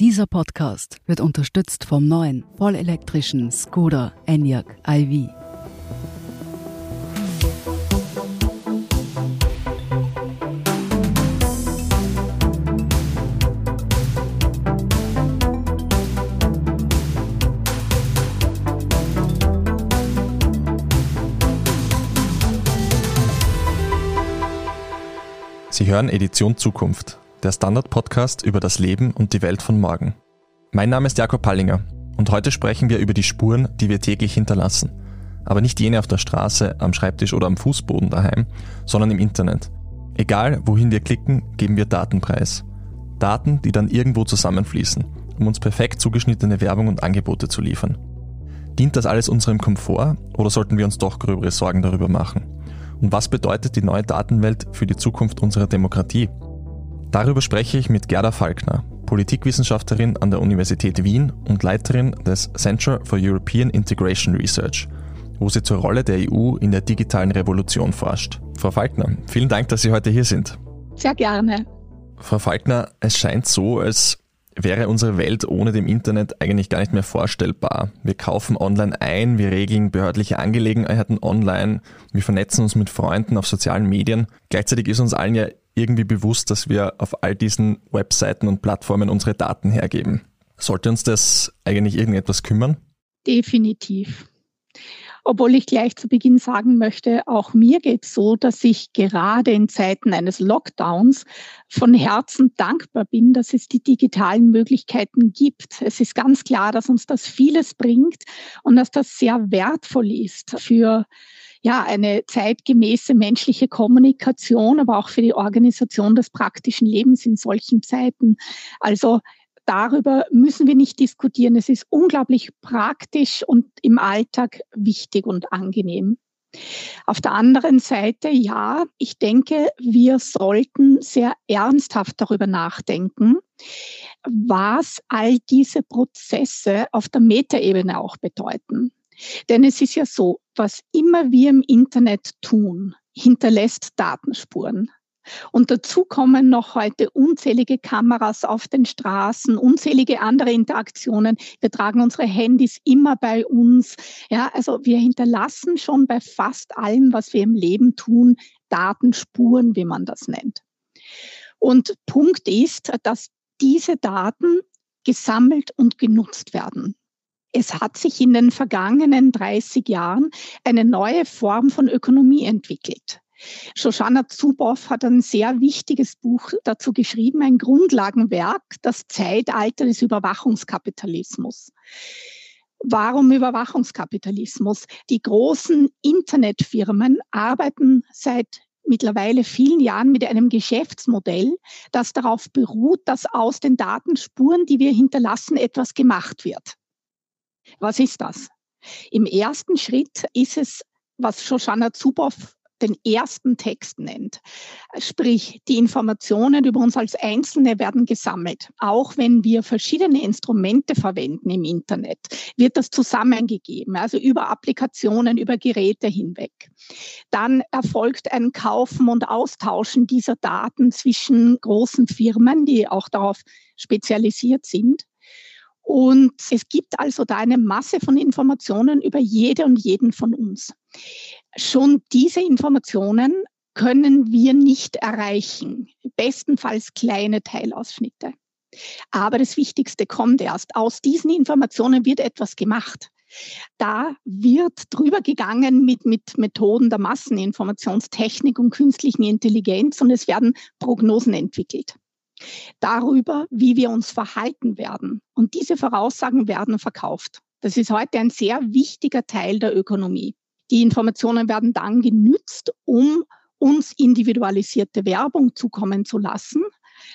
Dieser Podcast wird unterstützt vom neuen vollelektrischen Skoda Enyaq iV. Sie hören Edition Zukunft, der Standard-Podcast über das Leben und die Welt von morgen. Mein Name ist Jakob Pallinger und heute sprechen wir über die Spuren, die wir täglich hinterlassen. Aber nicht jene auf der Straße, am Schreibtisch oder am Fußboden daheim, sondern im Internet. Egal, wohin wir klicken, geben wir Daten preis. Daten, die dann irgendwo zusammenfließen, um uns perfekt zugeschnittene Werbung und Angebote zu liefern. Dient das alles unserem Komfort oder sollten wir uns doch gröbere Sorgen darüber machen? Und was bedeutet die neue Datenwelt für die Zukunft unserer Demokratie? Darüber spreche ich mit Gerda Falkner, Politikwissenschaftlerin an der Universität Wien und Leiterin des Center for European Integration Research, wo sie zur Rolle der EU in der digitalen Revolution forscht. Frau Falkner, vielen Dank, dass Sie heute hier sind. Sehr gerne. Frau Falkner, es scheint so, als wäre unsere Welt ohne dem Internet eigentlich gar nicht mehr vorstellbar. Wir kaufen online ein, wir regeln behördliche Angelegenheiten online, wir vernetzen uns mit Freunden auf sozialen Medien. Gleichzeitig ist uns allen ja irgendwie bewusst, dass wir auf all diesen Webseiten und Plattformen unsere Daten hergeben. Sollte uns das eigentlich irgendetwas kümmern? Definitiv. Obwohl ich gleich zu Beginn sagen möchte, auch mir geht es so, dass ich gerade in Zeiten eines Lockdowns von Herzen dankbar bin, dass es die digitalen Möglichkeiten gibt. Es ist ganz klar, dass uns das vieles bringt und dass das sehr wertvoll ist für ja, eine zeitgemäße menschliche Kommunikation, aber auch für die Organisation des praktischen Lebens in solchen Zeiten. Also darüber müssen wir nicht diskutieren. Es ist unglaublich praktisch und im Alltag wichtig und angenehm. Auf der anderen Seite, ja, ich denke, wir sollten sehr ernsthaft darüber nachdenken, was all diese Prozesse auf der Metaebene auch bedeuten. Denn es ist ja so, was immer wir im Internet tun, hinterlässt Datenspuren. Und dazu kommen noch heute unzählige Kameras auf den Straßen, unzählige andere Interaktionen. Wir tragen unsere Handys immer bei uns. Ja, also wir hinterlassen schon bei fast allem, was wir im Leben tun, Datenspuren, wie man das nennt. Und Punkt ist, dass diese Daten gesammelt und genutzt werden. Es hat sich in den vergangenen 30 Jahren eine neue Form von Ökonomie entwickelt. Shoshana Zuboff hat ein sehr wichtiges Buch dazu geschrieben, ein Grundlagenwerk, das Zeitalter des Überwachungskapitalismus. Warum Überwachungskapitalismus? Die großen Internetfirmen arbeiten seit mittlerweile vielen Jahren mit einem Geschäftsmodell, das darauf beruht, dass aus den Datenspuren, die wir hinterlassen, etwas gemacht wird. Was ist das? Im ersten Schritt ist es, was Shoshana Zuboff den ersten Text nennt. Sprich, die Informationen über uns als Einzelne werden gesammelt. Auch wenn wir verschiedene Instrumente verwenden im Internet, wird das zusammengegeben, also über Applikationen, über Geräte hinweg. Dann erfolgt ein Kaufen und Austauschen dieser Daten zwischen großen Firmen, die auch darauf spezialisiert sind. Und es gibt also da eine Masse von Informationen über jede und jeden von uns. Schon diese Informationen können wir nicht erreichen, bestenfalls kleine Teilausschnitte. Aber das Wichtigste kommt erst. Aus diesen Informationen wird etwas gemacht. Da wird drüber gegangen mit, mit Methoden der Masseninformationstechnik und künstlichen Intelligenz und es werden Prognosen entwickelt darüber, wie wir uns verhalten werden. Und diese Voraussagen werden verkauft. Das ist heute ein sehr wichtiger Teil der Ökonomie. Die Informationen werden dann genützt, um uns individualisierte Werbung zukommen zu lassen,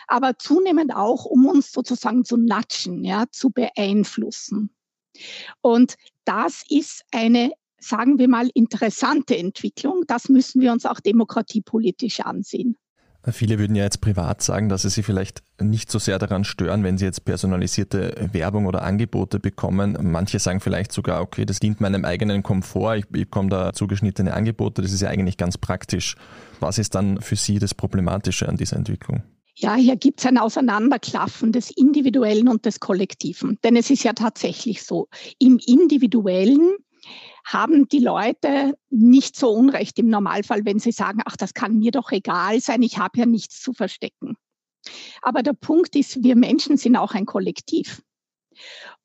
aber zunehmend auch, um uns sozusagen zu natschen, ja, zu beeinflussen. Und das ist eine, sagen wir mal, interessante Entwicklung. Das müssen wir uns auch demokratiepolitisch ansehen. Viele würden ja jetzt privat sagen, dass sie sich vielleicht nicht so sehr daran stören, wenn sie jetzt personalisierte Werbung oder Angebote bekommen. Manche sagen vielleicht sogar, okay, das dient meinem eigenen Komfort, ich bekomme da zugeschnittene Angebote, das ist ja eigentlich ganz praktisch. Was ist dann für Sie das Problematische an dieser Entwicklung? Ja, hier gibt es ein Auseinanderklaffen des Individuellen und des Kollektiven. Denn es ist ja tatsächlich so, im Individuellen haben die Leute nicht so Unrecht im Normalfall, wenn sie sagen, ach, das kann mir doch egal sein, ich habe ja nichts zu verstecken. Aber der Punkt ist, wir Menschen sind auch ein Kollektiv.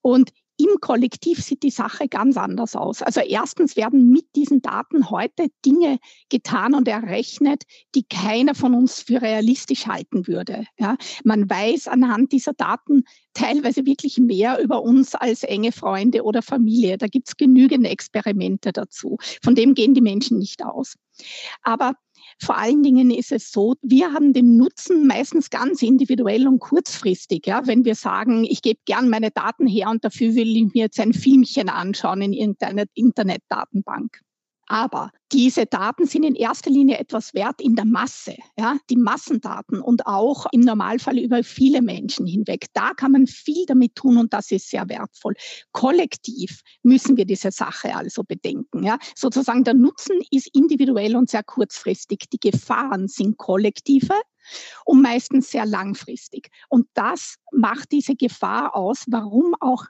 Und im Kollektiv sieht die Sache ganz anders aus. Also erstens werden mit diesen Daten heute Dinge getan und errechnet, die keiner von uns für realistisch halten würde. Ja, man weiß anhand dieser Daten teilweise wirklich mehr über uns als enge Freunde oder Familie. Da gibt es genügend Experimente dazu. Von dem gehen die Menschen nicht aus. Aber vor allen Dingen ist es so, wir haben den Nutzen meistens ganz individuell und kurzfristig. Ja, wenn wir sagen, ich gebe gern meine Daten her und dafür will ich mir jetzt ein Filmchen anschauen in irgendeiner Internetdatenbank. Aber diese Daten sind in erster Linie etwas wert in der Masse, ja, die Massendaten und auch im Normalfall über viele Menschen hinweg. Da kann man viel damit tun und das ist sehr wertvoll. Kollektiv müssen wir diese Sache also bedenken, ja. Sozusagen der Nutzen ist individuell und sehr kurzfristig. Die Gefahren sind kollektive und meistens sehr langfristig. Und das macht diese Gefahr aus, warum auch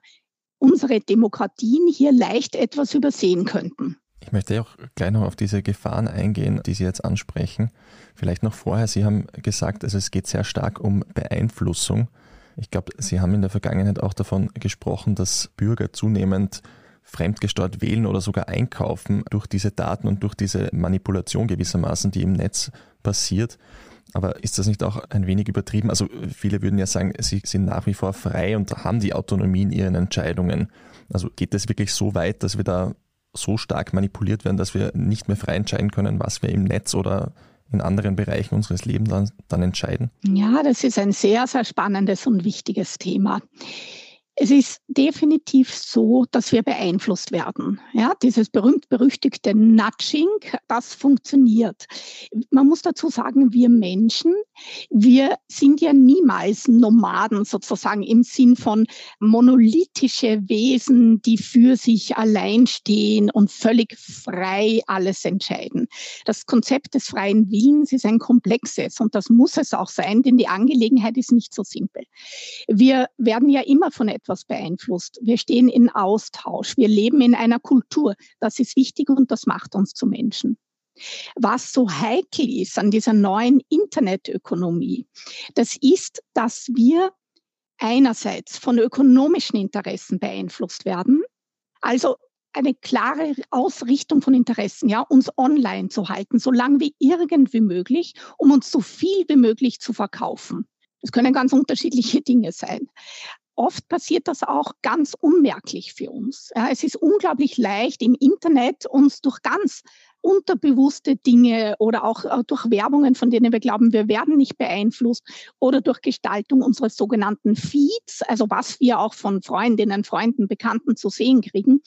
unsere Demokratien hier leicht etwas übersehen könnten. Ich möchte auch gleich noch auf diese Gefahren eingehen, die Sie jetzt ansprechen. Vielleicht noch vorher, Sie haben gesagt, also es geht sehr stark um Beeinflussung. Ich glaube, Sie haben in der Vergangenheit auch davon gesprochen, dass Bürger zunehmend fremdgesteuert wählen oder sogar einkaufen durch diese Daten und durch diese Manipulation gewissermaßen, die im Netz passiert. Aber ist das nicht auch ein wenig übertrieben? Also viele würden ja sagen, sie sind nach wie vor frei und haben die Autonomie in ihren Entscheidungen. Also geht es wirklich so weit, dass wir da so stark manipuliert werden, dass wir nicht mehr frei entscheiden können, was wir im Netz oder in anderen Bereichen unseres Lebens dann, dann entscheiden? Ja, das ist ein sehr, sehr spannendes und wichtiges Thema. Es ist definitiv so, dass wir beeinflusst werden. Ja, dieses berühmt-berüchtigte Nudging, das funktioniert. Man muss dazu sagen, wir Menschen, wir sind ja niemals Nomaden sozusagen im Sinn von monolithische Wesen, die für sich allein stehen und völlig frei alles entscheiden. Das Konzept des freien Willens ist ein komplexes und das muss es auch sein, denn die Angelegenheit ist nicht so simpel. Wir werden ja immer von etwas etwas beeinflusst. Wir stehen in Austausch. Wir leben in einer Kultur. Das ist wichtig und das macht uns zu Menschen. Was so heikel ist an dieser neuen Internetökonomie, das ist, dass wir einerseits von ökonomischen Interessen beeinflusst werden, also eine klare Ausrichtung von Interessen, ja, uns online zu halten, so lange wie irgendwie möglich, um uns so viel wie möglich zu verkaufen. Das können ganz unterschiedliche Dinge sein oft passiert das auch ganz unmerklich für uns. Ja, es ist unglaublich leicht im Internet uns durch ganz unterbewusste Dinge oder auch äh, durch Werbungen, von denen wir glauben, wir werden nicht beeinflusst oder durch Gestaltung unseres sogenannten Feeds, also was wir auch von Freundinnen, Freunden, Bekannten zu sehen kriegen.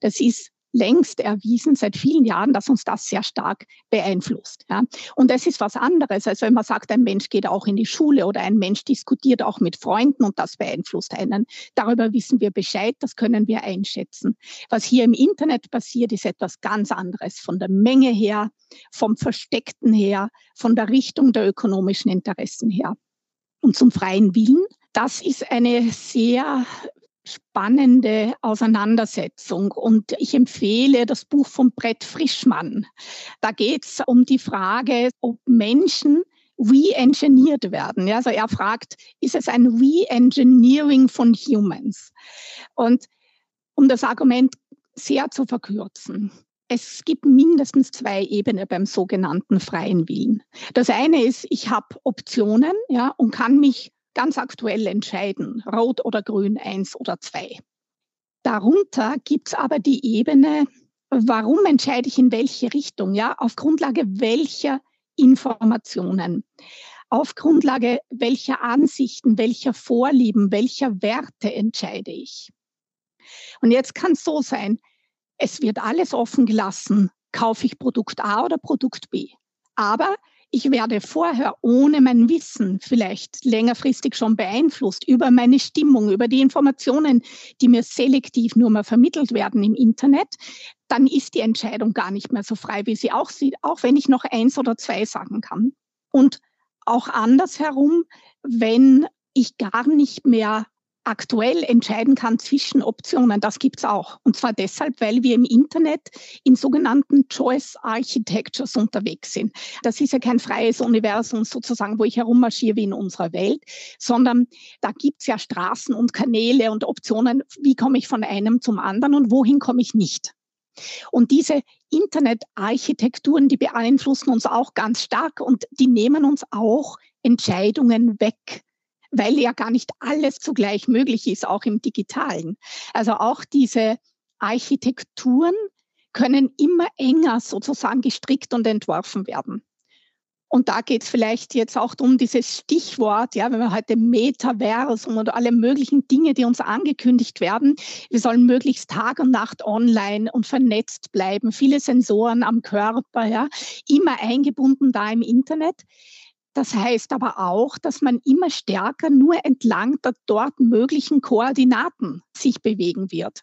Das ist längst erwiesen seit vielen Jahren, dass uns das sehr stark beeinflusst. Ja. Und das ist was anderes, als wenn man sagt, ein Mensch geht auch in die Schule oder ein Mensch diskutiert auch mit Freunden und das beeinflusst einen. Darüber wissen wir Bescheid, das können wir einschätzen. Was hier im Internet passiert, ist etwas ganz anderes von der Menge her, vom Versteckten her, von der Richtung der ökonomischen Interessen her. Und zum freien Willen, das ist eine sehr spannende Auseinandersetzung. Und ich empfehle das Buch von Brett Frischmann. Da geht es um die Frage, ob Menschen re-engineert werden. Also er fragt, ist es ein re-engineering von Humans? Und um das Argument sehr zu verkürzen, es gibt mindestens zwei Ebenen beim sogenannten freien Willen. Das eine ist, ich habe Optionen ja, und kann mich ganz aktuell entscheiden, rot oder grün, eins oder zwei. Darunter gibt es aber die Ebene, warum entscheide ich in welche Richtung, ja, auf Grundlage welcher Informationen, auf Grundlage welcher Ansichten, welcher Vorlieben, welcher Werte entscheide ich. Und jetzt kann es so sein, es wird alles offen gelassen, kaufe ich Produkt A oder Produkt B. Aber ich werde vorher ohne mein Wissen vielleicht längerfristig schon beeinflusst über meine Stimmung, über die Informationen, die mir selektiv nur mal vermittelt werden im Internet, dann ist die Entscheidung gar nicht mehr so frei, wie sie auch sieht, auch wenn ich noch eins oder zwei sagen kann. Und auch andersherum, wenn ich gar nicht mehr aktuell entscheiden kann zwischen Optionen. Das gibt's auch. Und zwar deshalb, weil wir im Internet in sogenannten Choice Architectures unterwegs sind. Das ist ja kein freies Universum sozusagen, wo ich herummarschiere wie in unserer Welt, sondern da gibt's ja Straßen und Kanäle und Optionen. Wie komme ich von einem zum anderen und wohin komme ich nicht? Und diese Internetarchitekturen, die beeinflussen uns auch ganz stark und die nehmen uns auch Entscheidungen weg weil ja gar nicht alles zugleich möglich ist, auch im digitalen. Also auch diese Architekturen können immer enger sozusagen gestrickt und entworfen werden. Und da geht es vielleicht jetzt auch um dieses Stichwort, ja, wenn wir heute Metaversum und alle möglichen Dinge, die uns angekündigt werden. Wir sollen möglichst Tag und Nacht online und vernetzt bleiben, viele Sensoren am Körper, ja, immer eingebunden da im Internet. Das heißt aber auch, dass man immer stärker nur entlang der dort möglichen Koordinaten sich bewegen wird.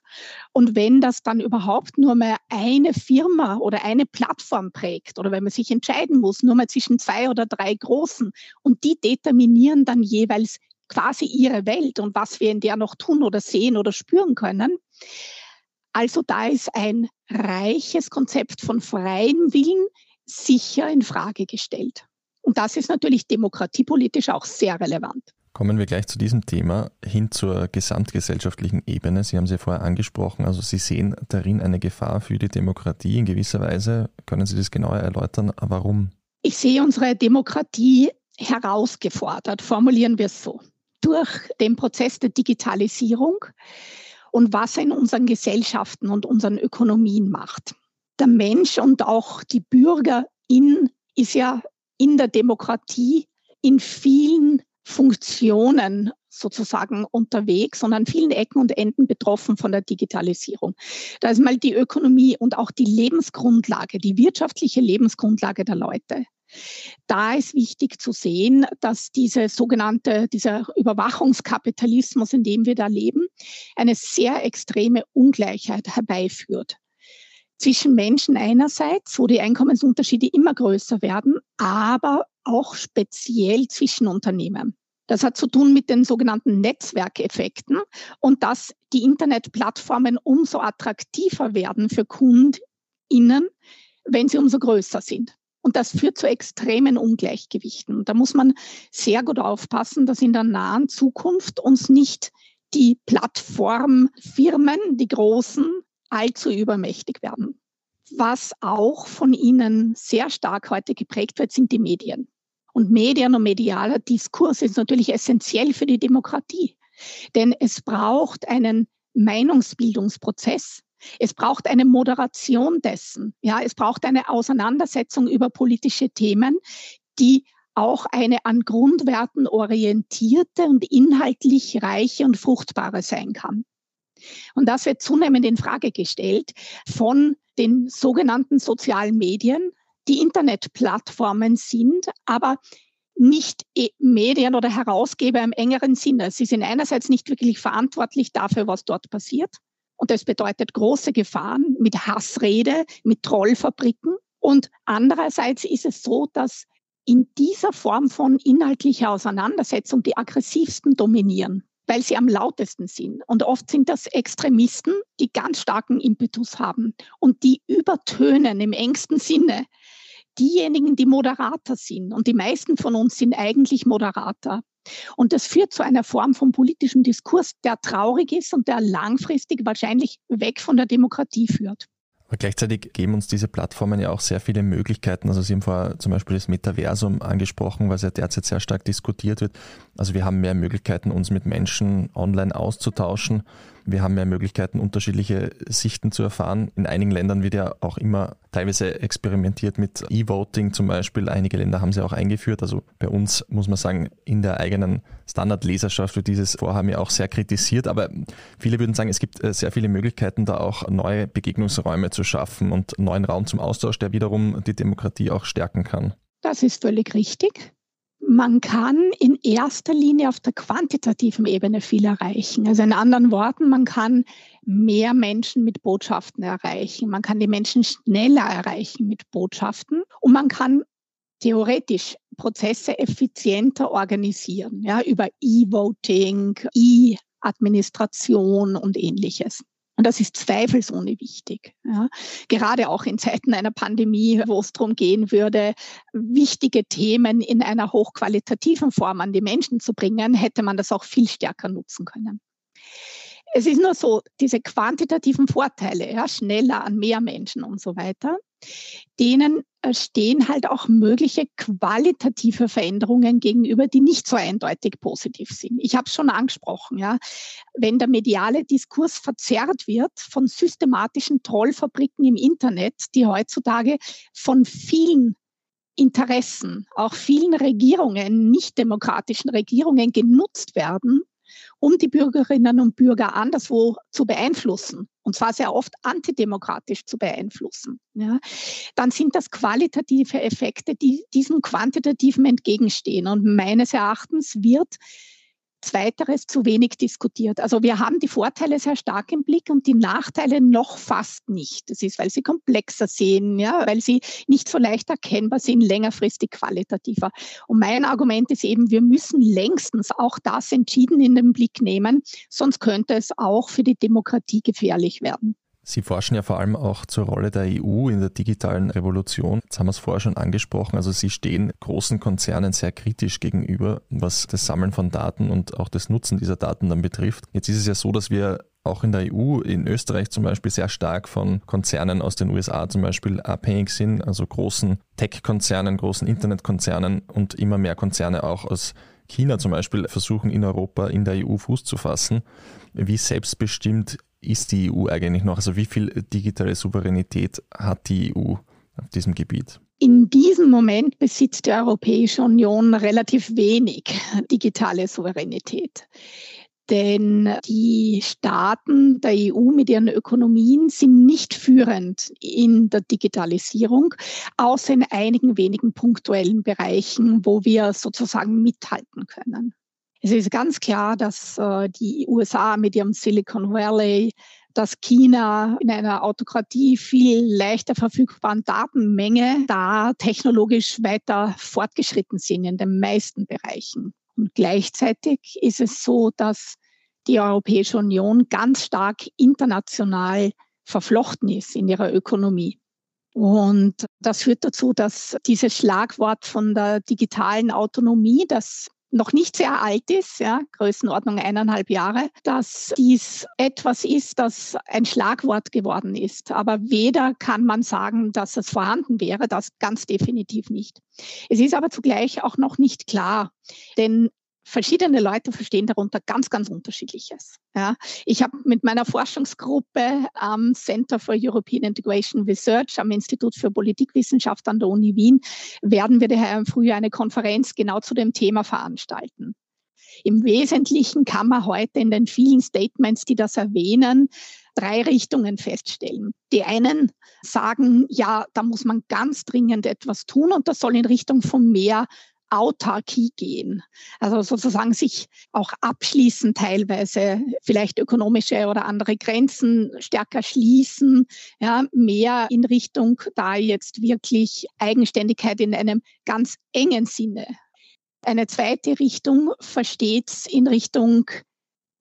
Und wenn das dann überhaupt nur mal eine Firma oder eine Plattform prägt oder wenn man sich entscheiden muss, nur mal zwischen zwei oder drei großen und die determinieren dann jeweils quasi ihre Welt und was wir in der noch tun oder sehen oder spüren können. Also da ist ein reiches Konzept von freiem Willen sicher in Frage gestellt. Und das ist natürlich demokratiepolitisch auch sehr relevant. Kommen wir gleich zu diesem Thema hin zur gesamtgesellschaftlichen Ebene. Sie haben sie vorher angesprochen, also Sie sehen darin eine Gefahr für die Demokratie in gewisser Weise. Können Sie das genauer erläutern? Warum? Ich sehe unsere Demokratie herausgefordert, formulieren wir es so, durch den Prozess der Digitalisierung und was er in unseren Gesellschaften und unseren Ökonomien macht. Der Mensch und auch die Bürgerin ist ja in der Demokratie in vielen Funktionen sozusagen unterwegs und an vielen Ecken und Enden betroffen von der Digitalisierung. Da ist mal die Ökonomie und auch die Lebensgrundlage, die wirtschaftliche Lebensgrundlage der Leute. Da ist wichtig zu sehen, dass diese sogenannte, dieser Überwachungskapitalismus, in dem wir da leben, eine sehr extreme Ungleichheit herbeiführt zwischen Menschen einerseits, wo die Einkommensunterschiede immer größer werden, aber auch speziell zwischen Unternehmen. Das hat zu tun mit den sogenannten Netzwerkeffekten und dass die Internetplattformen umso attraktiver werden für KundInnen, wenn sie umso größer sind. Und das führt zu extremen Ungleichgewichten. Da muss man sehr gut aufpassen, dass in der nahen Zukunft uns nicht die Plattformfirmen, die großen, allzu übermächtig werden. Was auch von ihnen sehr stark heute geprägt wird, sind die Medien. Und Medien und medialer Diskurs ist natürlich essentiell für die Demokratie. Denn es braucht einen Meinungsbildungsprozess. Es braucht eine Moderation dessen. Ja, es braucht eine Auseinandersetzung über politische Themen, die auch eine an Grundwerten orientierte und inhaltlich reiche und fruchtbare sein kann. Und das wird zunehmend in Frage gestellt von den sogenannten sozialen Medien, die Internetplattformen sind, aber nicht e-, Medien oder Herausgeber im engeren Sinne. Sie sind einerseits nicht wirklich verantwortlich dafür, was dort passiert. Und das bedeutet große Gefahren mit Hassrede, mit Trollfabriken. Und andererseits ist es so, dass in dieser Form von inhaltlicher Auseinandersetzung die aggressivsten dominieren weil sie am lautesten sind. Und oft sind das Extremisten, die ganz starken Impetus haben und die übertönen im engsten Sinne diejenigen, die moderater sind. Und die meisten von uns sind eigentlich moderater. Und das führt zu einer Form von politischem Diskurs, der traurig ist und der langfristig wahrscheinlich weg von der Demokratie führt. Aber gleichzeitig geben uns diese Plattformen ja auch sehr viele Möglichkeiten. Also Sie haben vorher zum Beispiel das Metaversum angesprochen, was ja derzeit sehr stark diskutiert wird. Also wir haben mehr Möglichkeiten, uns mit Menschen online auszutauschen. Wir haben mehr Möglichkeiten, unterschiedliche Sichten zu erfahren. In einigen Ländern wird ja auch immer teilweise experimentiert mit E-Voting zum Beispiel. Einige Länder haben sie auch eingeführt. Also bei uns muss man sagen, in der eigenen Standardleserschaft wird dieses Vorhaben ja auch sehr kritisiert. Aber viele würden sagen, es gibt äh, sehr viele Möglichkeiten, da auch neue Begegnungsräume zu schaffen und neuen Raum zum Austausch, der wiederum die Demokratie auch stärken kann. Das ist völlig richtig man kann in erster Linie auf der quantitativen Ebene viel erreichen. Also in anderen Worten, man kann mehr Menschen mit Botschaften erreichen. Man kann die Menschen schneller erreichen mit Botschaften und man kann theoretisch Prozesse effizienter organisieren, ja, über E-Voting, E-Administration und ähnliches. Und das ist zweifelsohne wichtig. Ja. Gerade auch in Zeiten einer Pandemie, wo es darum gehen würde, wichtige Themen in einer hochqualitativen Form an die Menschen zu bringen, hätte man das auch viel stärker nutzen können. Es ist nur so, diese quantitativen Vorteile, ja, schneller an mehr Menschen und so weiter, denen äh, stehen halt auch mögliche qualitative Veränderungen gegenüber, die nicht so eindeutig positiv sind. Ich habe es schon angesprochen, ja. Wenn der mediale Diskurs verzerrt wird von systematischen Trollfabriken im Internet, die heutzutage von vielen Interessen, auch vielen Regierungen, nicht demokratischen Regierungen genutzt werden, um die Bürgerinnen und Bürger anderswo zu beeinflussen, und zwar sehr oft antidemokratisch zu beeinflussen, ja, dann sind das qualitative Effekte, die diesem quantitativen entgegenstehen. Und meines Erachtens wird Zweiteres zu wenig diskutiert. Also wir haben die Vorteile sehr stark im Blick und die Nachteile noch fast nicht. Das ist, weil sie komplexer sehen, ja, weil sie nicht so leicht erkennbar sind, längerfristig qualitativer. Und mein Argument ist eben, wir müssen längstens auch das entschieden in den Blick nehmen, sonst könnte es auch für die Demokratie gefährlich werden. Sie forschen ja vor allem auch zur Rolle der EU in der digitalen Revolution. Jetzt haben wir es vorher schon angesprochen. Also Sie stehen großen Konzernen sehr kritisch gegenüber, was das Sammeln von Daten und auch das Nutzen dieser Daten dann betrifft. Jetzt ist es ja so, dass wir auch in der EU, in Österreich zum Beispiel, sehr stark von Konzernen aus den USA zum Beispiel abhängig sind, also großen Tech-Konzernen, großen Internetkonzernen und immer mehr Konzerne auch aus China zum Beispiel versuchen in Europa, in der EU Fuß zu fassen. Wie selbstbestimmt ist die EU eigentlich noch? Also wie viel digitale Souveränität hat die EU auf diesem Gebiet? In diesem Moment besitzt die Europäische Union relativ wenig digitale Souveränität. Denn die Staaten der EU mit ihren Ökonomien sind nicht führend in der Digitalisierung, außer in einigen wenigen punktuellen Bereichen, wo wir sozusagen mithalten können. Es ist ganz klar, dass äh, die USA mit ihrem Silicon Valley, dass China in einer Autokratie viel leichter verfügbaren Datenmenge da technologisch weiter fortgeschritten sind in den meisten Bereichen. Und gleichzeitig ist es so, dass die Europäische Union ganz stark international verflochten ist in ihrer Ökonomie. Und das führt dazu, dass dieses Schlagwort von der digitalen Autonomie, das noch nicht sehr alt ist, ja, Größenordnung eineinhalb Jahre, dass dies etwas ist, das ein Schlagwort geworden ist. Aber weder kann man sagen, dass es vorhanden wäre, das ganz definitiv nicht. Es ist aber zugleich auch noch nicht klar, denn verschiedene Leute verstehen darunter ganz, ganz unterschiedliches. Ja, ich habe mit meiner Forschungsgruppe am Center for European Integration Research am Institut für Politikwissenschaft an der Uni Wien, werden wir daher im Frühjahr eine Konferenz genau zu dem Thema veranstalten. Im Wesentlichen kann man heute in den vielen Statements, die das erwähnen, drei Richtungen feststellen. Die einen sagen, ja, da muss man ganz dringend etwas tun und das soll in Richtung von mehr Autarkie gehen. Also sozusagen sich auch abschließen teilweise, vielleicht ökonomische oder andere Grenzen stärker schließen, ja, mehr in Richtung da jetzt wirklich Eigenständigkeit in einem ganz engen Sinne. Eine zweite Richtung versteht in Richtung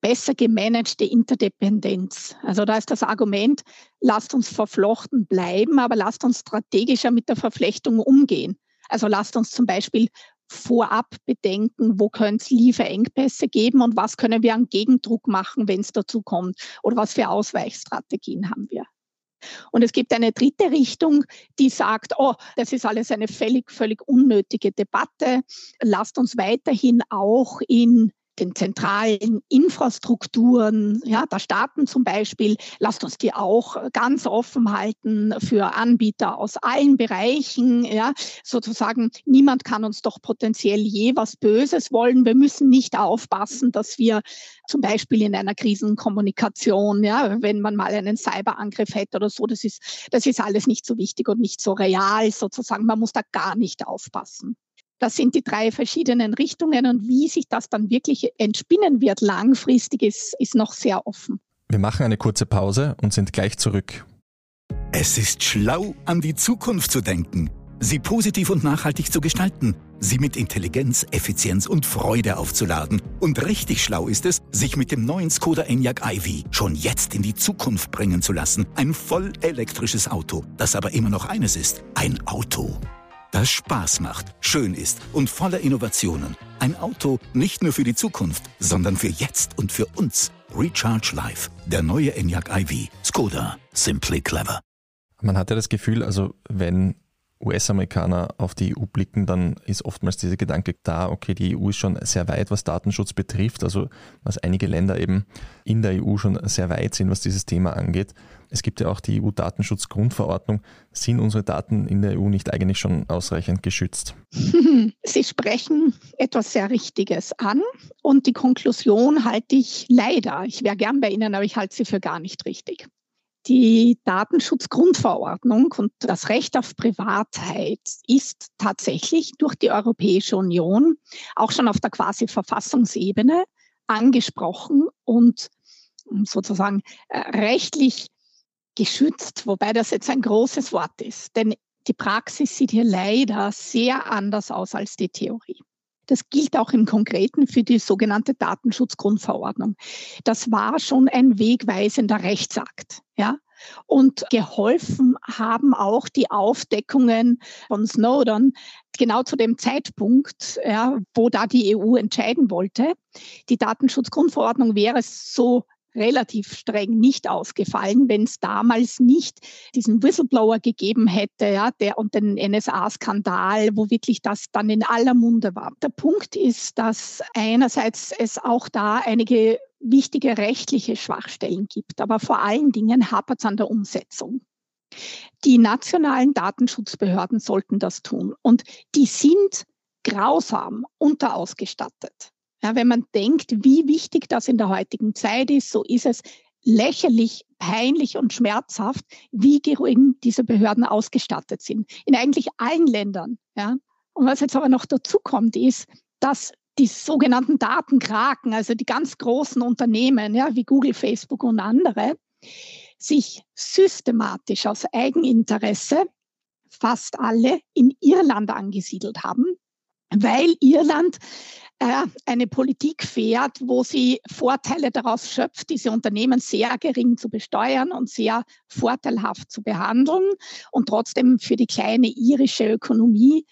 besser gemanagte Interdependenz. Also da ist das Argument, lasst uns verflochten bleiben, aber lasst uns strategischer mit der Verflechtung umgehen. Also lasst uns zum Beispiel vorab bedenken, wo könnte es Lieferengpässe geben und was können wir an Gegendruck machen, wenn es dazu kommt oder was für Ausweichstrategien haben wir. Und es gibt eine dritte Richtung, die sagt, oh, das ist alles eine völlig, völlig unnötige Debatte. Lasst uns weiterhin auch in den zentralen Infrastrukturen ja, der Staaten zum Beispiel, lasst uns die auch ganz offen halten für Anbieter aus allen Bereichen. Ja, sozusagen, niemand kann uns doch potenziell je was Böses wollen. Wir müssen nicht aufpassen, dass wir zum Beispiel in einer Krisenkommunikation, ja, wenn man mal einen Cyberangriff hätte oder so, das ist, das ist alles nicht so wichtig und nicht so real sozusagen. Man muss da gar nicht aufpassen. Das sind die drei verschiedenen Richtungen und wie sich das dann wirklich entspinnen wird langfristig ist, ist noch sehr offen. Wir machen eine kurze Pause und sind gleich zurück. Es ist schlau, an die Zukunft zu denken. sie positiv und nachhaltig zu gestalten, sie mit Intelligenz, Effizienz und Freude aufzuladen. Und richtig schlau ist es, sich mit dem neuen Skoda Enyaq iV schon jetzt in die Zukunft bringen zu lassen. Ein voll elektrisches Auto, das aber immer noch eines ist, ein Auto. Das Spaß macht, schön ist und voller Innovationen. Ein Auto nicht nur für die Zukunft, sondern für jetzt und für uns. Recharge Life, der neue Enyaq iV. Skoda, simply clever. Man hat ja das Gefühl, also wenn US-Amerikaner auf die EU blicken, dann ist oftmals dieser Gedanke da, okay, die EU ist schon sehr weit, was Datenschutz betrifft, also was einige Länder eben in der EU schon sehr weit sind, was dieses Thema angeht. Es gibt ja auch die EU-Datenschutzgrundverordnung. Sind unsere Daten in der EU nicht eigentlich schon ausreichend geschützt? Sie sprechen etwas sehr Richtiges an und die Konklusion halte ich leider, ich wäre gern bei Ihnen, aber ich halte sie für gar nicht richtig. Die Datenschutzgrundverordnung und das Recht auf Privatheit ist tatsächlich durch die Europäische Union auch schon auf der quasi Verfassungsebene angesprochen und sozusagen äh, rechtlich geschützt, wobei das jetzt ein großes Wort ist. Denn die Praxis sieht hier leider sehr anders aus als die Theorie. Das gilt auch im Konkreten für die sogenannte Datenschutzgrundverordnung. Das war schon ein wegweisender Rechtsakt. Ja? Und geholfen haben auch die Aufdeckungen von Snowden genau zu dem Zeitpunkt, ja, wo da die EU entscheiden wollte. Die Datenschutzgrundverordnung wäre so relativ streng nicht ausgefallen, wenn es damals nicht diesen Whistleblower gegeben hätte, ja, der und den NSA-Skandal, wo wirklich das dann in aller Munde war. Der Punkt ist, dass einerseits es auch da einige wichtige rechtliche Schwachstellen gibt, aber vor allen Dingen hapert es an der Umsetzung. Die nationalen Datenschutzbehörden sollten das tun und die sind grausam unterausgestattet. Ja, wenn man denkt, wie wichtig das in der heutigen Zeit ist, so ist es lächerlich, peinlich und schmerzhaft, wie gering diese Behörden ausgestattet sind. In eigentlich allen Ländern. Ja. Und was jetzt aber noch dazu kommt, ist, dass die sogenannten Datenkraken, also die ganz großen Unternehmen, ja, wie Google, Facebook und andere, sich systematisch aus Eigeninteresse fast alle in Irland angesiedelt haben, weil Irland äh, eine Politik fährt, wo sie Vorteile daraus schöpft, diese Unternehmen sehr gering zu besteuern und sehr vorteilhaft zu behandeln. Und trotzdem für die kleine irische Ökonomie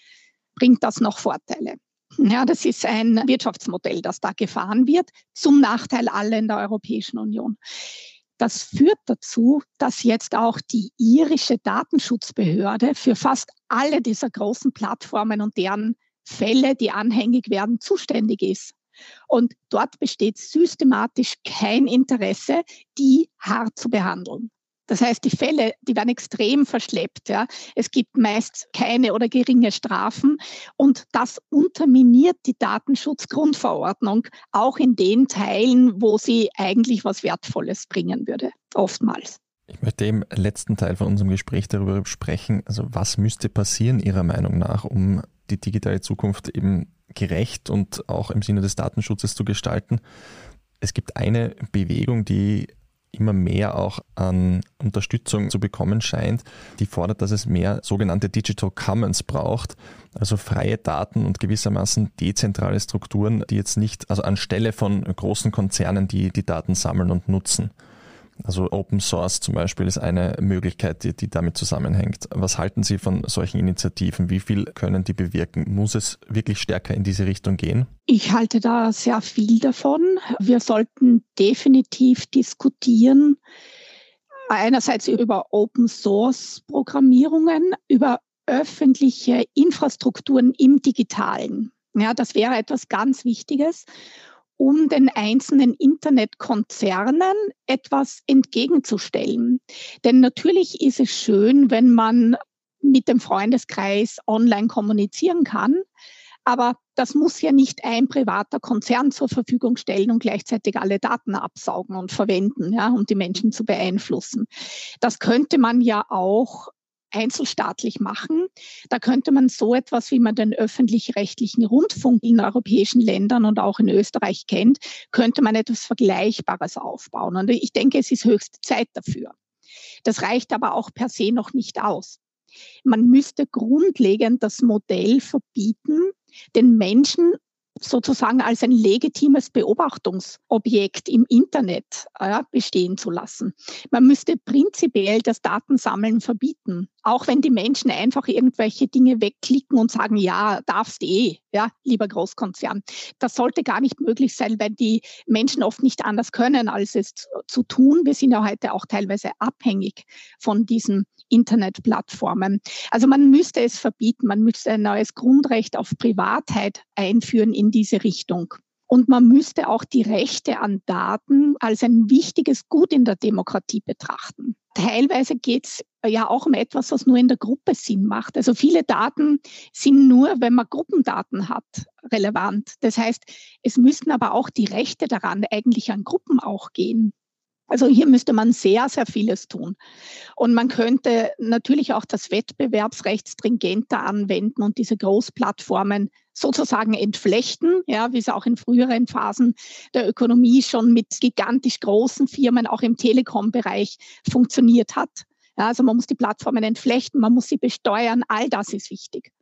bringt das noch Vorteile. Ja, das ist ein Wirtschaftsmodell, das da gefahren wird, zum Nachteil aller in der Europäischen Union. Das führt dazu, dass jetzt auch die irische Datenschutzbehörde für fast alle dieser großen Plattformen und deren Fälle, die anhängig werden, zuständig ist. Und dort besteht systematisch kein Interesse, die hart zu behandeln. Das heißt, die Fälle, die werden extrem verschleppt. Ja. Es gibt meist keine oder geringe Strafen und das unterminiert die Datenschutzgrundverordnung auch in den Teilen, wo sie eigentlich was Wertvolles bringen würde, oftmals. Ich möchte im letzten Teil von unserem Gespräch darüber sprechen, also was müsste passieren Ihrer Meinung nach, um die digitale Zukunft eben gerecht und auch im Sinne des Datenschutzes zu gestalten. Es gibt eine Bewegung, die immer mehr auch an Unterstützung zu bekommen scheint, die fordert, dass es mehr sogenannte Digital Commons braucht, also freie Daten und gewissermaßen dezentrale Strukturen, die jetzt nicht, also anstelle von großen Konzernen, die die Daten sammeln und nutzen. Also Open Source zum Beispiel ist eine Möglichkeit, die, die damit zusammenhängt. Was halten Sie von solchen Initiativen? Wie viel können die bewirken? Muss es wirklich stärker in diese Richtung gehen? Ich halte da sehr viel davon. Wir sollten definitiv diskutieren, einerseits über Open Source Programmierungen, über öffentliche Infrastrukturen im digitalen. Ja, das wäre etwas ganz Wichtiges um den einzelnen Internetkonzernen etwas entgegenzustellen. Denn natürlich ist es schön, wenn man mit dem Freundeskreis online kommunizieren kann. Aber das muss ja nicht ein privater Konzern zur Verfügung stellen und gleichzeitig alle Daten absaugen und verwenden, ja, um die Menschen zu beeinflussen. Das könnte man ja auch einzelstaatlich machen. Da könnte man so etwas, wie man den öffentlich-rechtlichen Rundfunk in europäischen Ländern und auch in Österreich kennt, könnte man etwas Vergleichbares aufbauen. Und ich denke, es ist höchste Zeit dafür. Das reicht aber auch per se noch nicht aus. Man müsste grundlegend das Modell verbieten, den Menschen sozusagen als ein legitimes Beobachtungsobjekt im Internet äh, bestehen zu lassen. Man müsste prinzipiell das Datensammeln verbieten, auch wenn die Menschen einfach irgendwelche Dinge wegklicken und sagen, ja, darfst eh, ja, lieber Großkonzern. Das sollte gar nicht möglich sein, weil die Menschen oft nicht anders können, als es zu tun. Wir sind ja heute auch teilweise abhängig von diesen Internetplattformen. Also man müsste es verbieten, man müsste ein neues Grundrecht auf Privatheit einführen in diese Richtung. Und man müsste auch die Rechte an Daten als ein wichtiges Gut in der Demokratie betrachten. Teilweise geht es ja auch um etwas, was nur in der Gruppe Sinn macht. Also viele Daten sind nur, wenn man Gruppendaten hat, relevant. Das heißt, es müssten aber auch die Rechte daran eigentlich an Gruppen auch gehen. Also hier müsste man sehr, sehr vieles tun. Und man könnte natürlich auch das Wettbewerbsrecht stringenter anwenden und diese Großplattformen sozusagen entflechten, ja, wie es auch in früheren Phasen der Ökonomie schon mit gigantisch großen Firmen auch im Telekom-Bereich funktioniert hat. Ja, also man muss die Plattformen entflechten, man muss sie besteuern, all das ist wichtig.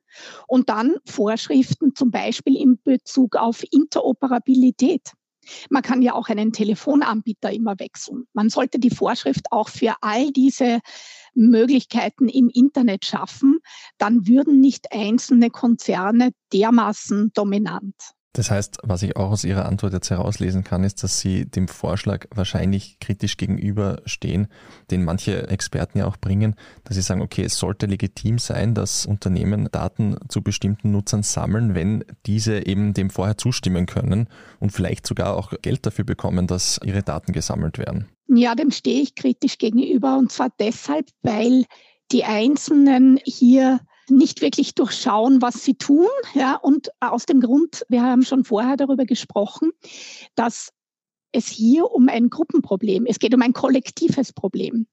Und dann Vorschriften zum Beispiel in Bezug auf Interoperabilität. Man kann ja auch einen Telefonanbieter immer wechseln. Man sollte die Vorschrift auch für all diese Möglichkeiten im Internet schaffen, dann würden nicht einzelne Konzerne dermaßen dominant. Das heißt, was ich auch aus Ihrer Antwort jetzt herauslesen kann, ist, dass Sie dem Vorschlag wahrscheinlich kritisch gegenüberstehen, den manche Experten ja auch bringen, dass sie sagen, okay, es sollte legitim sein, dass Unternehmen Daten zu bestimmten Nutzern sammeln, wenn diese eben dem vorher zustimmen können und vielleicht sogar auch Geld dafür bekommen, dass ihre Daten gesammelt werden. Ja, dem stehe ich kritisch gegenüber und zwar deshalb, weil die Einzelnen hier nicht wirklich durchschauen, was sie tun. Ja, und aus dem Grund, wir haben schon vorher darüber gesprochen, dass es hier um ein Gruppenproblem, es geht um ein kollektives Problem.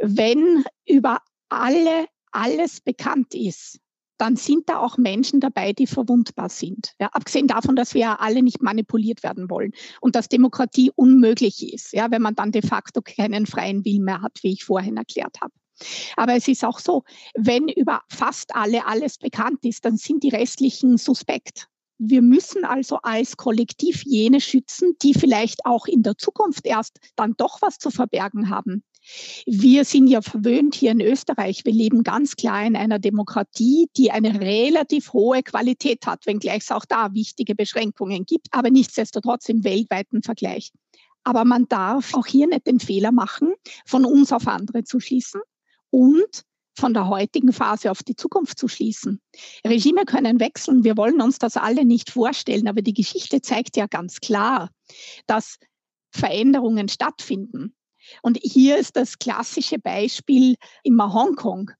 Wenn über alle alles bekannt ist, dann sind da auch Menschen dabei, die verwundbar sind. Ja, abgesehen davon, dass wir ja alle nicht manipuliert werden wollen und dass Demokratie unmöglich ist, ja, wenn man dann de facto keinen freien Willen mehr hat, wie ich vorhin erklärt habe. Aber es ist auch so, wenn über fast alle alles bekannt ist, dann sind die restlichen suspekt. Wir müssen also als Kollektiv jene schützen, die vielleicht auch in der Zukunft erst dann doch was zu verbergen haben. Wir sind ja verwöhnt hier in Österreich. Wir leben ganz klar in einer Demokratie, die eine relativ hohe Qualität hat, wenngleich es auch da wichtige Beschränkungen gibt, aber nichtsdestotrotz im weltweiten Vergleich. Aber man darf auch hier nicht den Fehler machen, von uns auf andere zu schließen und von der heutigen Phase auf die Zukunft zu schließen. Regime können wechseln. Wir wollen uns das alle nicht vorstellen, aber die Geschichte zeigt ja ganz klar, dass Veränderungen stattfinden. Und hier ist das klassische Beispiel immer Hongkong.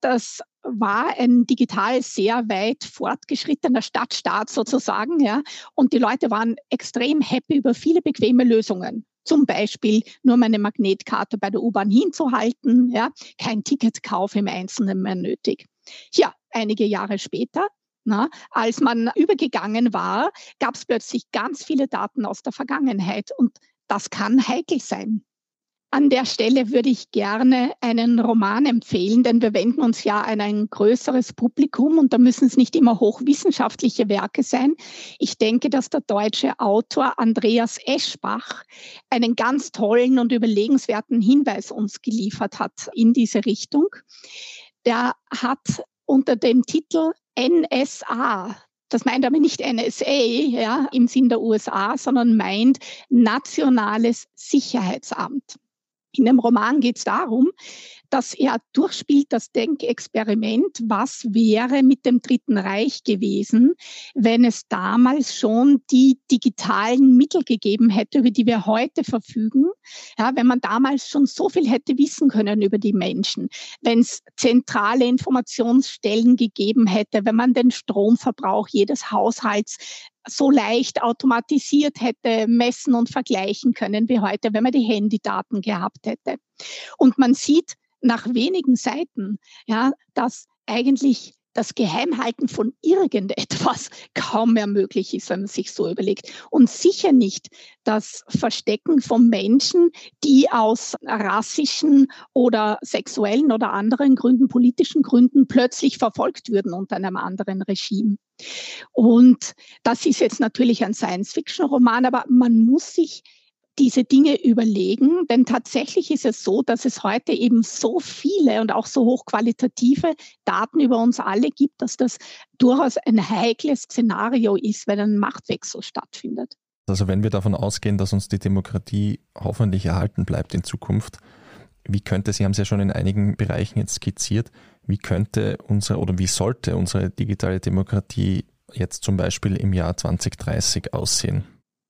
Das war ein digital sehr weit fortgeschrittener Stadtstaat sozusagen, ja. Und die Leute waren extrem happy über viele bequeme Lösungen. Zum Beispiel nur meine Magnetkarte bei der U-Bahn hinzuhalten, ja, kein Ticketkauf im Einzelnen mehr nötig. Ja, einige Jahre später na, als man übergegangen war, gab es plötzlich ganz viele Daten aus der Vergangenheit und das kann heikel sein. An der Stelle würde ich gerne einen Roman empfehlen, denn wir wenden uns ja an ein größeres Publikum und da müssen es nicht immer hochwissenschaftliche Werke sein. Ich denke, dass der deutsche Autor Andreas Eschbach einen ganz tollen und überlegenswerten Hinweis uns geliefert hat in diese Richtung. Der hat unter dem Titel NSA, das meint aber nicht NSA ja, im Sinn der USA, sondern meint Nationales Sicherheitsamt. In dem Roman geht es darum, dass er durchspielt das Denkexperiment, was wäre mit dem Dritten Reich gewesen, wenn es damals schon die digitalen Mittel gegeben hätte, über die wir heute verfügen. Ja, wenn man damals schon so viel hätte wissen können über die Menschen, wenn es zentrale Informationsstellen gegeben hätte, wenn man den Stromverbrauch jedes Haushalts so leicht automatisiert hätte messen und vergleichen können wie heute, wenn man die Handydaten gehabt hätte. Und man sieht nach wenigen Seiten, ja, dass eigentlich das Geheimhalten von irgendetwas kaum mehr möglich ist, wenn man sich so überlegt. Und sicher nicht das Verstecken von Menschen, die aus rassischen oder sexuellen oder anderen Gründen, politischen Gründen plötzlich verfolgt würden unter einem anderen Regime. Und das ist jetzt natürlich ein Science-Fiction-Roman, aber man muss sich diese Dinge überlegen, denn tatsächlich ist es so, dass es heute eben so viele und auch so hochqualitative Daten über uns alle gibt, dass das durchaus ein heikles Szenario ist, wenn ein Machtwechsel stattfindet. Also wenn wir davon ausgehen, dass uns die Demokratie hoffentlich erhalten bleibt in Zukunft, wie könnte, Sie haben es ja schon in einigen Bereichen jetzt skizziert, wie könnte unsere oder wie sollte unsere digitale Demokratie jetzt zum Beispiel im Jahr 2030 aussehen?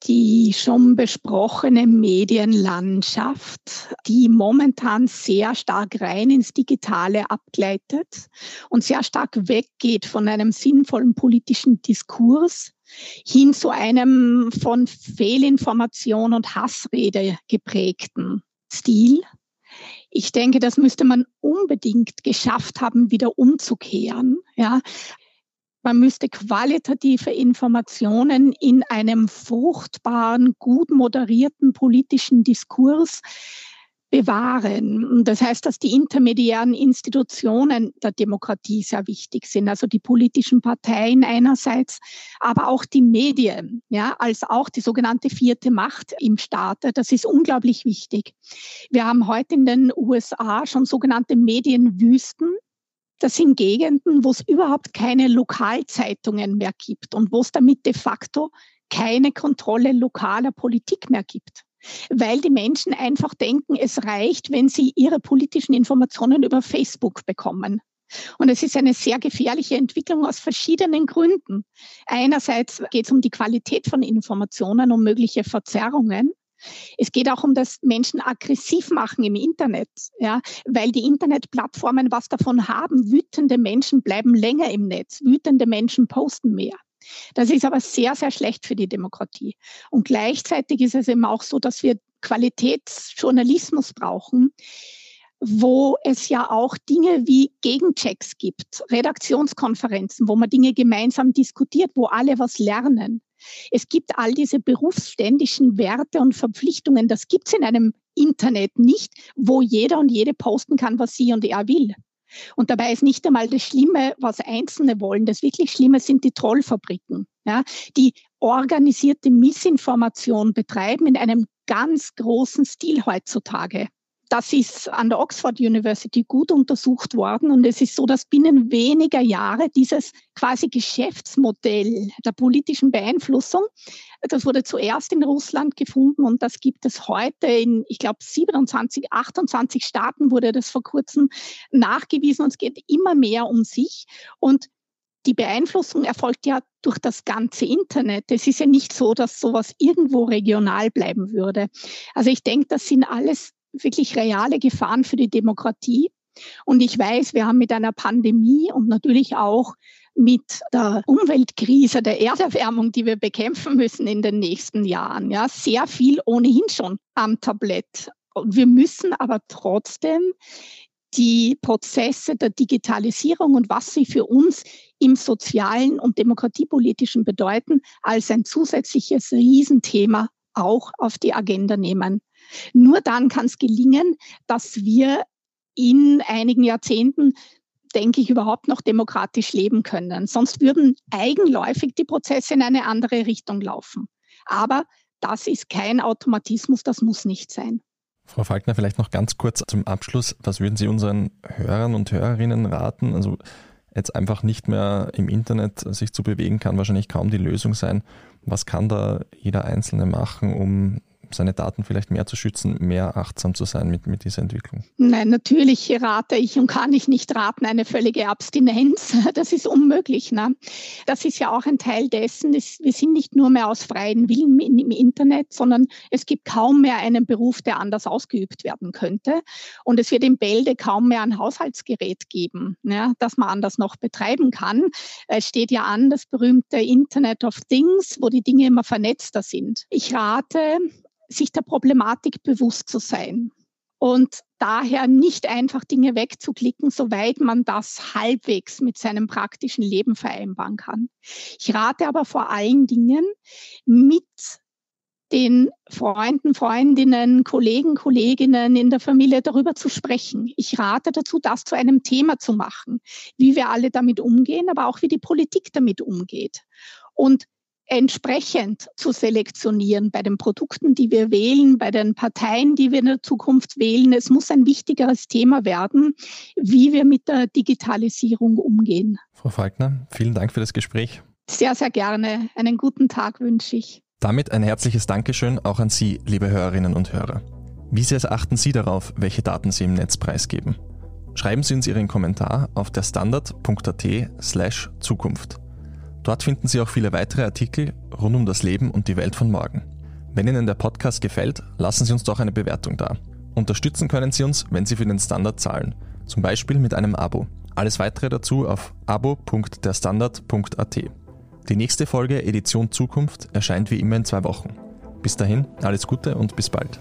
die schon besprochene Medienlandschaft, die momentan sehr stark rein ins Digitale abgleitet und sehr stark weggeht von einem sinnvollen politischen Diskurs hin zu einem von Fehlinformation und Hassrede geprägten Stil. Ich denke, das müsste man unbedingt geschafft haben, wieder umzukehren. Ja, man müsste qualitative Informationen in einem fruchtbaren, gut moderierten politischen Diskurs bewahren. Das heißt, dass die intermediären Institutionen der Demokratie sehr wichtig sind, also die politischen Parteien einerseits, aber auch die Medien, ja, als auch die sogenannte vierte Macht im Staate. Das ist unglaublich wichtig. Wir haben heute in den USA schon sogenannte Medienwüsten. Das sind Gegenden, wo es überhaupt keine Lokalzeitungen mehr gibt und wo es damit de facto keine Kontrolle lokaler Politik mehr gibt. Weil die Menschen einfach denken, es reicht, wenn sie ihre politischen Informationen über Facebook bekommen. Und es ist eine sehr gefährliche Entwicklung aus verschiedenen Gründen. Einerseits geht es um die Qualität von Informationen, um mögliche Verzerrungen. Es geht auch um das Menschen aggressiv machen im Internet, ja, weil die Internetplattformen was davon haben. Wütende Menschen bleiben länger im Netz. Wütende Menschen posten mehr. Das ist aber sehr, sehr schlecht für die Demokratie. Und gleichzeitig ist es eben auch so, dass wir Qualitätsjournalismus brauchen, wo es ja auch Dinge wie Gegenchecks gibt, Redaktionskonferenzen, wo man Dinge gemeinsam diskutiert, wo alle was lernen. Es gibt all diese berufsständischen Werte und Verpflichtungen. Das gibt es in einem Internet nicht, wo jeder und jede posten kann, was sie und er will. Und dabei ist nicht einmal das Schlimme, was Einzelne wollen. Das wirklich Schlimme sind die Trollfabriken, ja, die organisierte Missinformation betreiben in einem ganz großen Stil heutzutage. Das ist an der Oxford University gut untersucht worden und es ist so, dass binnen weniger Jahre dieses quasi Geschäftsmodell der politischen Beeinflussung, das wurde zuerst in Russland gefunden und das gibt es heute in, ich glaube, 27, 28 Staaten wurde das vor kurzem nachgewiesen und es geht immer mehr um sich und die Beeinflussung erfolgt ja durch das ganze Internet. Es ist ja nicht so, dass sowas irgendwo regional bleiben würde. Also ich denke, das sind alles wirklich reale Gefahren für die Demokratie. Und ich weiß, wir haben mit einer Pandemie und natürlich auch mit der Umweltkrise, der Erderwärmung, die wir bekämpfen müssen in den nächsten Jahren, ja, sehr viel ohnehin schon am Tablett. Und wir müssen aber trotzdem die Prozesse der Digitalisierung und was sie für uns im sozialen und demokratiepolitischen bedeuten, als ein zusätzliches Riesenthema auch auf die Agenda nehmen. Nur dann kann es gelingen, dass wir in einigen Jahrzehnten denke ich, überhaupt noch demokratisch leben können. Sonst würden eigenläufig die Prozesse in eine andere Richtung laufen. Aber das ist kein Automatismus, das muss nicht sein. Frau Falkner, vielleicht noch ganz kurz zum Abschluss. Was würden Sie unseren Hörern und Hörerinnen raten? Also jetzt einfach nicht mehr im Internet sich zu bewegen, kann wahrscheinlich kaum die Lösung sein. Was kann da jeder Einzelne machen, um seine Daten vielleicht mehr zu schützen, mehr achtsam zu sein mit, mit dieser Entwicklung? Nein, natürlich rate ich und kann ich nicht raten, eine völlige Abstinenz. Das ist unmöglich. Ne? Das ist ja auch ein Teil dessen. wir sind nicht nur mehr aus freien Willen im Internet, sondern es gibt kaum mehr einen Beruf, der anders ausgeübt werden könnte. Und es wird in Bälde kaum mehr ein Haushaltsgerät geben, ja, das man anders noch betreiben kann. Es steht ja an, das berühmte Internet of Things, wo die Dinge immer vernetzter sind. Ich rate, sich der Problematik bewusst zu sein und daher nicht einfach Dinge wegzuklicken, soweit man das halbwegs mit seinem praktischen Leben vereinbaren kann. Ich rate aber vor allen Dingen mit den Freunden, Freundinnen, Kollegen, Kolleginnen in der Familie darüber zu sprechen. Ich rate dazu, das zu einem Thema zu machen, wie wir alle damit umgehen, aber auch wie die Politik damit umgeht. Und entsprechend zu selektionieren bei den Produkten, die wir wählen, bei den Parteien, die wir in der Zukunft wählen. Es muss ein wichtigeres Thema werden, wie wir mit der Digitalisierung umgehen. Frau Falkner, vielen Dank für das Gespräch. Sehr, sehr gerne. Einen guten Tag wünsche ich. Damit ein herzliches Dankeschön auch an Sie, liebe Hörerinnen und Hörer. Wie sehr achten Sie darauf, welche Daten Sie im Netz preisgeben? Schreiben Sie uns Ihren Kommentar auf der standard.at slash Zukunft. Dort finden Sie auch viele weitere Artikel rund um das Leben und die Welt von morgen. Wenn Ihnen der Podcast gefällt, lassen Sie uns doch eine Bewertung da. Unterstützen können Sie uns, wenn Sie für den Standard zahlen, zum Beispiel mit einem Abo. Alles weitere dazu auf abo.derstandard.at. Die nächste Folge Edition Zukunft erscheint wie immer in zwei Wochen. Bis dahin, alles Gute und bis bald.